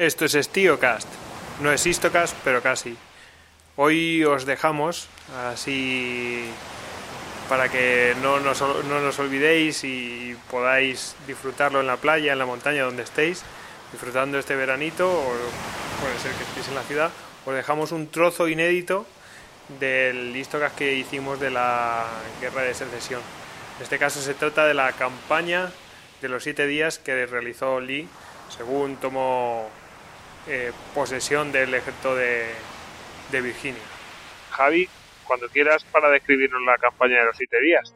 Esto es StioCast. No es Histocast, pero casi. Hoy os dejamos así para que no nos, no nos olvidéis y podáis disfrutarlo en la playa, en la montaña, donde estéis, disfrutando este veranito, o puede ser que estéis en la ciudad. Os dejamos un trozo inédito del Histocast que hicimos de la guerra de secesión. En este caso se trata de la campaña de los siete días que realizó Lee según tomó eh, posesión del ejército de, de Virginia. Javi, cuando quieras para describirnos la campaña de los siete días.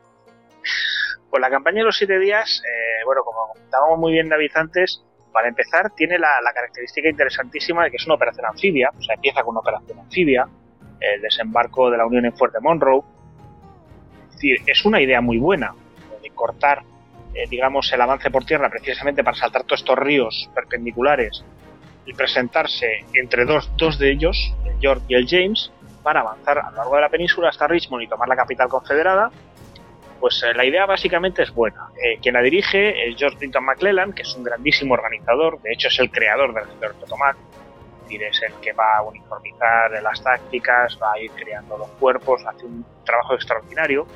Pues la campaña de los siete días, eh, bueno, como comentábamos muy bien David antes, para empezar tiene la, la, característica interesantísima de que es una operación anfibia, o sea, empieza con una operación anfibia, el desembarco de la Unión en Fuerte Monroe. Es decir, es una idea muy buena de cortar, eh, digamos, el avance por tierra precisamente para saltar todos estos ríos perpendiculares y presentarse entre dos, dos de ellos, el York y el James, para avanzar a lo largo de la península hasta Richmond y tomar la capital confederada, pues eh, la idea básicamente es buena. Eh, quien la dirige es George Clinton McClellan, que es un grandísimo organizador, de hecho es el creador del de Potomac, es el que va a uniformizar las tácticas, va a ir creando los cuerpos, hace un trabajo extraordinario.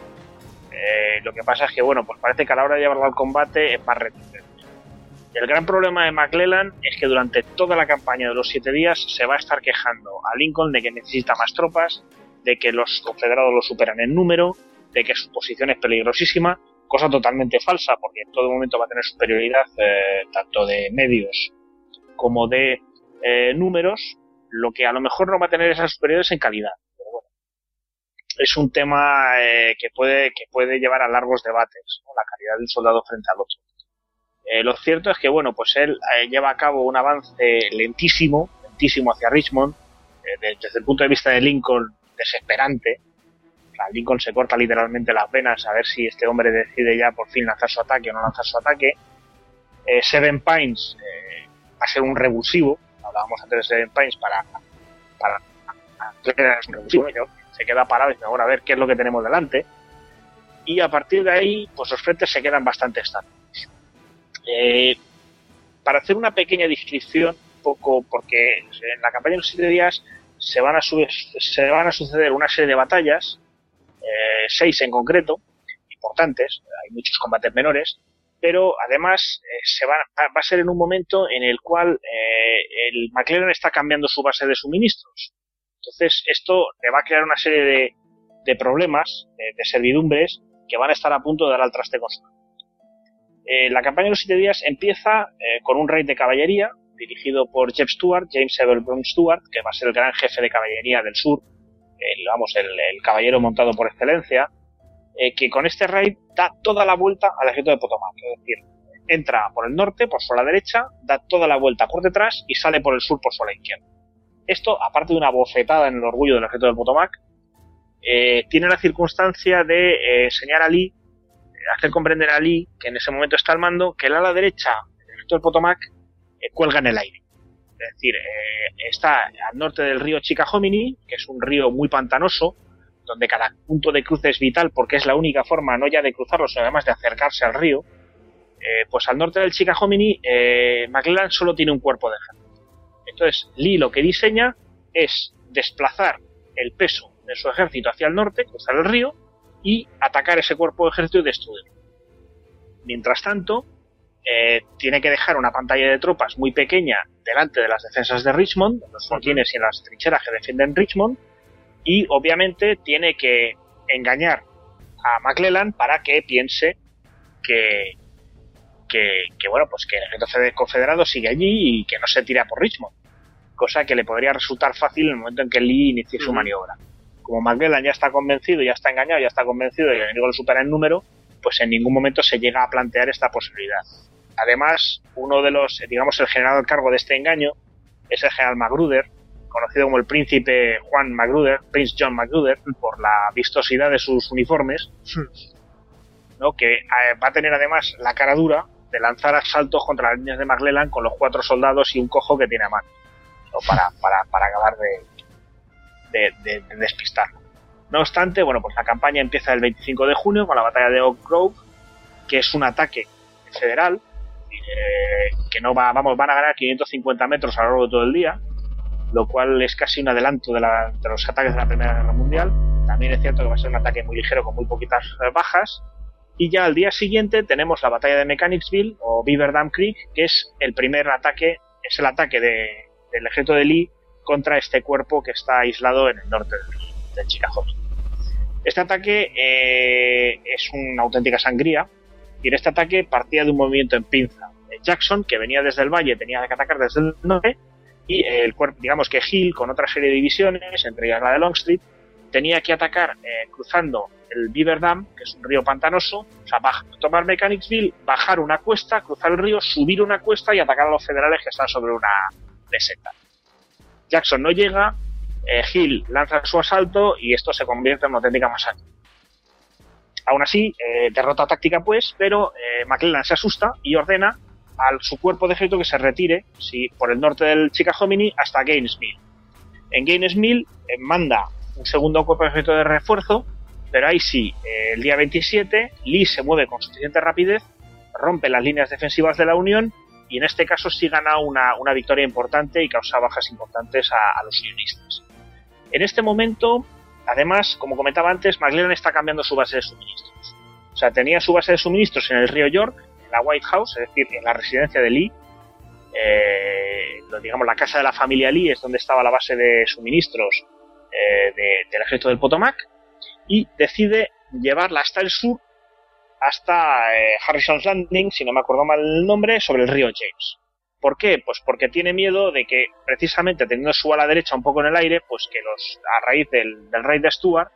Eh, lo que pasa es que, bueno, pues parece que a la hora de llevarlo al combate es más reticente. El gran problema de McClellan es que durante toda la campaña de los siete días se va a estar quejando a Lincoln de que necesita más tropas, de que los confederados lo superan en número, de que su posición es peligrosísima, cosa totalmente falsa, porque en todo momento va a tener superioridad eh, tanto de medios como de eh, números, lo que a lo mejor no va a tener esas superioridades en calidad. Es un tema eh, que, puede, que puede llevar a largos debates, la calidad de un soldado frente al otro. Eh, lo cierto es que, bueno, pues él eh, lleva a cabo un avance lentísimo, lentísimo hacia Richmond, eh, de, desde el punto de vista de Lincoln, desesperante. O sea, Lincoln se corta literalmente las venas a ver si este hombre decide ya por fin lanzar su ataque o no lanzar su ataque. Seven Pines va a ser un revulsivo, hablábamos antes de Seven Pines para, para, se queda parado y dice, ahora a ver qué es lo que tenemos delante. Y a partir de ahí, pues los frentes se quedan bastante estables. Eh, para hacer una pequeña descripción, poco porque en la campaña de los siete días se van a, suceder una serie de batallas, eh, seis en concreto, importantes, hay muchos combates menores, pero además eh, se va, va, a ser en un momento en el cual eh, el McLaren está cambiando su base de suministros. Entonces esto le va a crear una serie de, problemas, de, servidumbres, que van a estar a punto de dar al traste con su eh, la campaña de los siete días empieza eh, con un raid de caballería dirigido por Jeff Stewart, James Evel Brown Stewart, que va a ser el gran jefe de caballería del sur, el, vamos, el, caballero montado por excelencia, eh, que con este raid da toda la vuelta al ejército de Potomac, es decir, entra por el norte, por su la derecha, da toda la vuelta por detrás y sale por el sur, por su la izquierda. Esto, aparte de una bofetada en el orgullo del ejército de Potomac, tiene la circunstancia de eh, enseñar a Lee hacer comprender a Lee, que en ese momento está al mando, que el ala derecha del Potomac eh, cuelga en el aire. Es decir, eh, está al norte del río Chickahominy, que es un río muy pantanoso, donde cada punto de cruce es vital porque es la única forma no ya de cruzarlo, sino además de acercarse al río. Eh, pues al norte del Chickahominy, eh, McClellan solo tiene un cuerpo de ejército. Entonces, Lee lo que diseña es desplazar el peso de su ejército hacia el norte, cruzar el río, y atacar ese cuerpo de ejército y destruirlo. Mientras tanto, eh, tiene que dejar una pantalla de tropas muy pequeña delante de las defensas de Richmond, en los fortines y en las trincheras que defienden Richmond, y obviamente tiene que engañar a McClellan para que piense que, que, que, bueno, pues que el ejército confederado sigue allí y que no se tira por Richmond, cosa que le podría resultar fácil en el momento en que Lee inicie su maniobra como McClellan ya está convencido, ya está engañado, ya está convencido de que el enemigo lo supera en número, pues en ningún momento se llega a plantear esta posibilidad. Además, uno de los, digamos, el general al cargo de este engaño es el general Magruder, conocido como el príncipe Juan Magruder, Prince John Magruder, por la vistosidad de sus uniformes, ¿no? que eh, va a tener además la cara dura de lanzar asaltos contra las líneas de McClellan con los cuatro soldados y un cojo que tiene a mano, ¿no? para, para, para acabar de, de, de. No obstante, bueno, pues la campaña empieza el 25 de junio con la batalla de Oak Grove, que es un ataque federal, eh, que no va, vamos, van a ganar 550 metros a lo largo de todo el día, lo cual es casi un adelanto de, los ataques de la Primera Guerra Mundial. También es cierto que va a ser un ataque muy ligero con muy poquitas bajas. Y ya al día siguiente tenemos la batalla de Mechanicsville o Beaver Dam Creek, que es el primer ataque, es el ataque de, del ejército de Lee contra este cuerpo que está aislado en el norte de, Chicago. Este ataque eh, es una auténtica sangría y en este ataque partía de un movimiento en pinza. Jackson, que venía desde el valle, tenía que atacar desde el norte y el cuerpo, digamos que Hill, con otra serie de divisiones, entre ellas la de Longstreet, tenía que atacar eh, cruzando el Beaver Dam, que es un río pantanoso, o sea, tomar Mechanicsville, bajar una cuesta, cruzar el río, subir una cuesta y atacar a los federales que están sobre una meseta. Jackson no llega, eh, Hill lanza su asalto y esto se convierte en una auténtica masacre. Aún así, eh, derrota táctica pues, pero eh, McClellan se asusta y ordena a su cuerpo de ejército que se retire por el norte del Chickahominy hasta Gainesville. En Gainesville manda un segundo cuerpo de ejército de refuerzo pero ahí sí, eh, el día 27, Lee se mueve con suficiente rapidez, rompe las líneas defensivas de la Unión y en este caso sí gana una, victoria importante y causa bajas importantes a, los unionistas. En este momento, además, como comentaba antes, McLaren está cambiando su base de suministros. O sea, tenía su base de suministros en el río York, en la White House, es decir, en la residencia de Lee. Eh, digamos, la casa de la familia Lee es donde estaba la base de suministros eh, del ejército del Potomac y decide llevarla hasta el sur, hasta eh, Harrison's Landing, si no me acuerdo mal el nombre, sobre el río James. ¿Por qué? Pues porque tiene miedo de que, precisamente teniendo su ala derecha un poco en el aire, pues que los, a raíz del, rey de Stuart,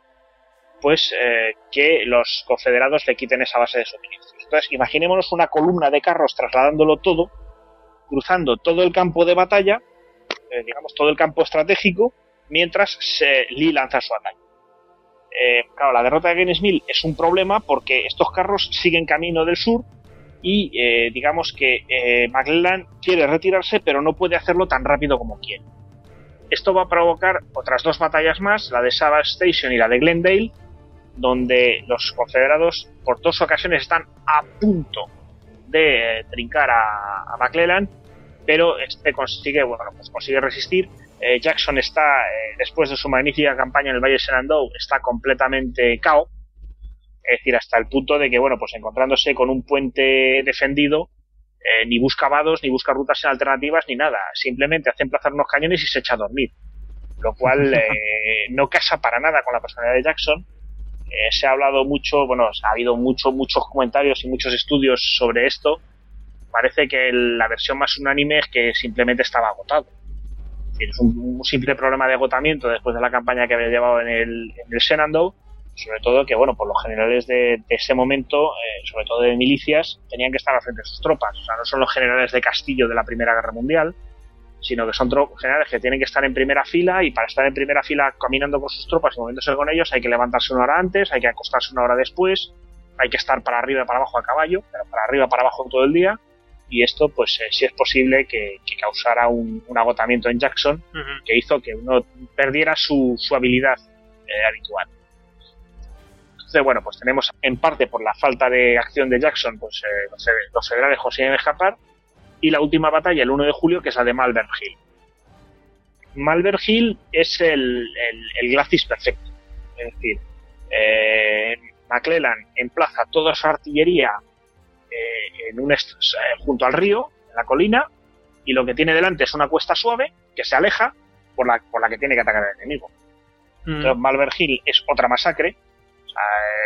pues eh, que los confederados le quiten esa base de suministros. Entonces, imaginémonos una columna de carros trasladándolo todo, cruzando todo el campo de batalla, eh, digamos todo el campo estratégico, mientras Lee lanza su ataque. Eh, claro, la derrota de Gainesville es un problema porque estos carros siguen camino del sur y eh, digamos que eh, McClellan quiere retirarse pero no puede hacerlo tan rápido como quiere. Esto va a provocar otras dos batallas más, la de Savage Station y la de Glendale, donde los confederados por dos ocasiones están a punto de trincar a, a McClellan, pero este consigue, bueno, pues consigue resistir eh, Jackson está, eh, después de su magnífica campaña en el Valle de Shenandoah, está completamente cao. Es decir, hasta el punto de que, bueno, pues encontrándose con un puente defendido, eh, ni busca vados, ni busca rutas alternativas, ni nada. Simplemente hace emplazar unos cañones y se echa a dormir. Lo cual no casa para nada con la personalidad de Jackson. se ha hablado mucho, bueno, ha habido mucho, muchos comentarios y muchos estudios sobre esto. Parece que la versión más unánime es que simplemente estaba agotado es un, simple problema de agotamiento después de la campaña que había llevado en el, en el Shenandoah, sobre todo que, bueno, por los generales de, ese momento, eh, sobre todo de milicias, tenían que estar al frente de sus tropas. O sea, no son los generales de Castillo de la Primera Guerra Mundial, sino que son generales que tienen que estar en primera fila y para estar en primera fila caminando con sus tropas y moviéndose con ellos hay que levantarse una hora antes, hay que acostarse una hora después, hay que estar para arriba y para abajo a caballo, pero para arriba y para abajo todo el día y esto pues eh, sí es posible que, causara un, agotamiento en Jackson que hizo que uno perdiera su, habilidad eh, habitual. Entonces, bueno, pues tenemos en parte por la falta de acción de Jackson, pues eh, los, federales consiguen escapar y la última batalla el 1 de julio que es la de Malvern Hill. Malvern Hill es el, el, glacis perfecto, es decir, McClellan emplaza toda su artillería eh, en un eh, junto al río, en la colina, y lo que tiene delante es una cuesta suave que se aleja por la, por la que tiene que atacar el enemigo. Mm. Entonces, Malvern Hill es otra masacre.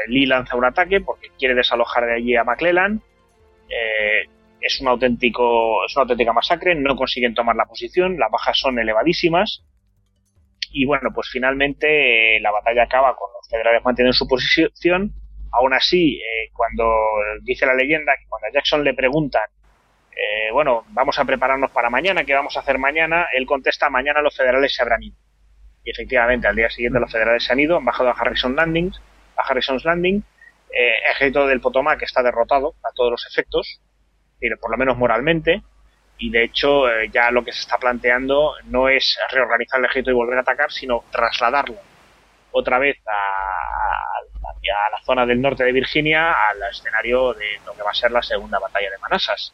Lee lanza un ataque porque quiere desalojar de allí a McClellan. Eh, es un auténtico, es una auténtica masacre. No consiguen tomar la posición. Las bajas son elevadísimas. Y bueno, pues finalmente la batalla acaba con los federales manteniendo su posición Aún así, eh, cuando dice la leyenda que cuando a Jackson le preguntan, eh, bueno, vamos a prepararnos para mañana, ¿qué vamos a hacer mañana? Él contesta, mañana los federales se habrán ido. Y efectivamente, al día siguiente los federales se han ido, han bajado a Harrison Landing, a Harrison's Landing, eh, ejército del Potomac está derrotado a todos los efectos, por lo menos moralmente, y de hecho ya lo que se está planteando no es reorganizar el ejército y volver a atacar, sino trasladarlo otra vez a, a la zona del norte de Virginia al escenario de lo que va a ser la segunda batalla de Manassas.